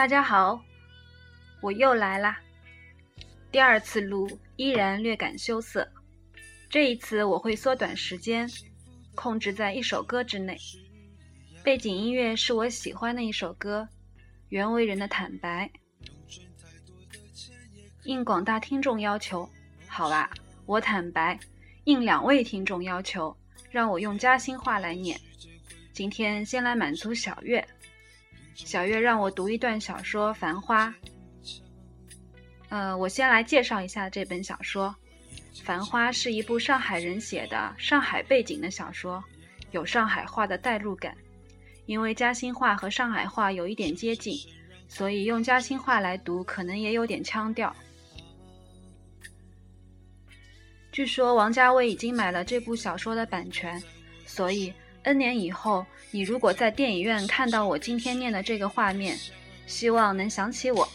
大家好，我又来啦。第二次录依然略感羞涩，这一次我会缩短时间，控制在一首歌之内。背景音乐是我喜欢的一首歌，袁惟仁的《坦白》。应广大听众要求，好吧，我坦白。应两位听众要求，让我用嘉兴话来念。今天先来满足小月。小月让我读一段小说《繁花》。呃，我先来介绍一下这本小说，《繁花》是一部上海人写的上海背景的小说，有上海话的代入感。因为嘉兴话和上海话有一点接近，所以用嘉兴话来读可能也有点腔调。据说王家卫已经买了这部小说的版权，所以。N 年以后，你如果在电影院看到我今天念的这个画面，希望能想起我。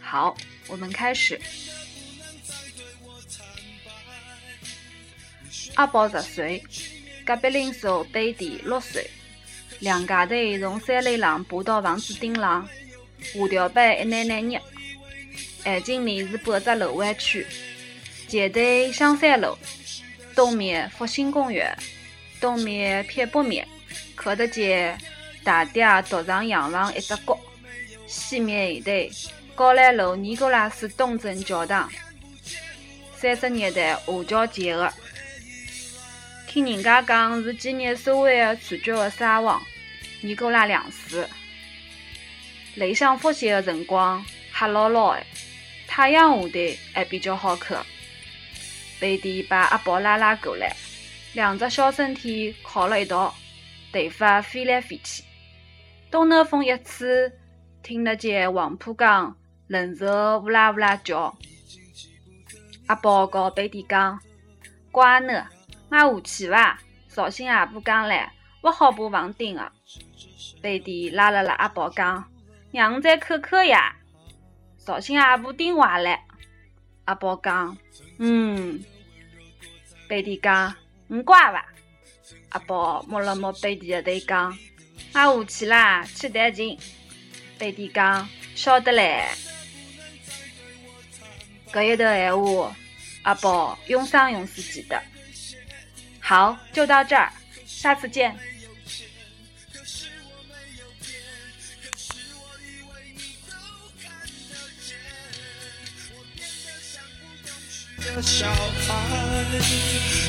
好，我们开始。阿宝十岁，隔壁邻舍贝蒂六岁，两家头从三楼上爬到房子顶上，下条板一奶奶捏。眼睛里是半只楼湾区，前头香山路，东面复兴公园。东面偏北面看得见大爹独上洋房一只角，西面一头高兰楼尼古拉斯东正教堂，三十年代下桥建的，听人家讲是纪念所谓的传教的沙皇尼古拉两世。理想复习的辰光黑牢牢的，太阳下头还比较好看。贝蒂把阿宝拉拉过来。两只小身体靠了一道，头发飞来飞去。东南风一吹，听得见黄浦江人潮呜啦呜啦叫。阿宝告贝蒂讲：“乖呢，我下去伐？绍兴阿婆讲唻，勿好爬房顶的。”贝蒂拉了拉阿宝讲：“让我再看看呀。”绍兴阿婆顶坏了。阿宝讲：“嗯。”贝蒂讲。唔乖伐？阿宝摸了摸贝蒂的头，讲：“我下去啦，去弹琴。”贝蒂讲：“晓得嘞。”搿一段闲话，阿宝永生永世记得。好，就到这儿，下次见。的小孩，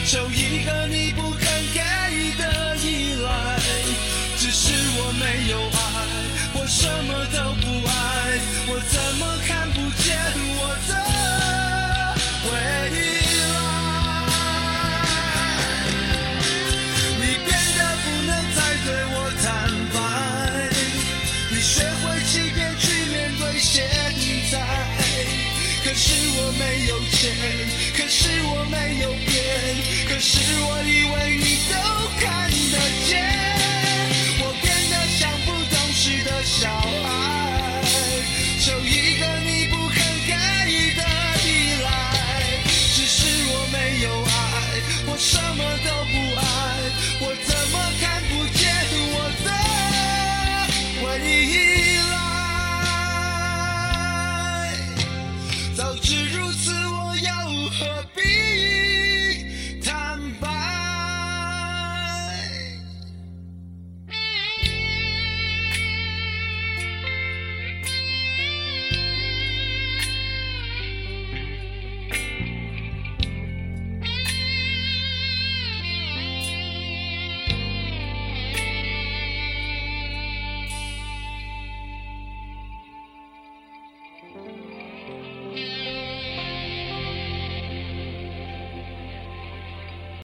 就一个你不肯给的依赖，只是我没有爱，我什么都不爱，我怎么看不见我的未来？你变得不能再对我坦白，你学会欺骗去面对现在，可是我没有钱。可是我没有变，可是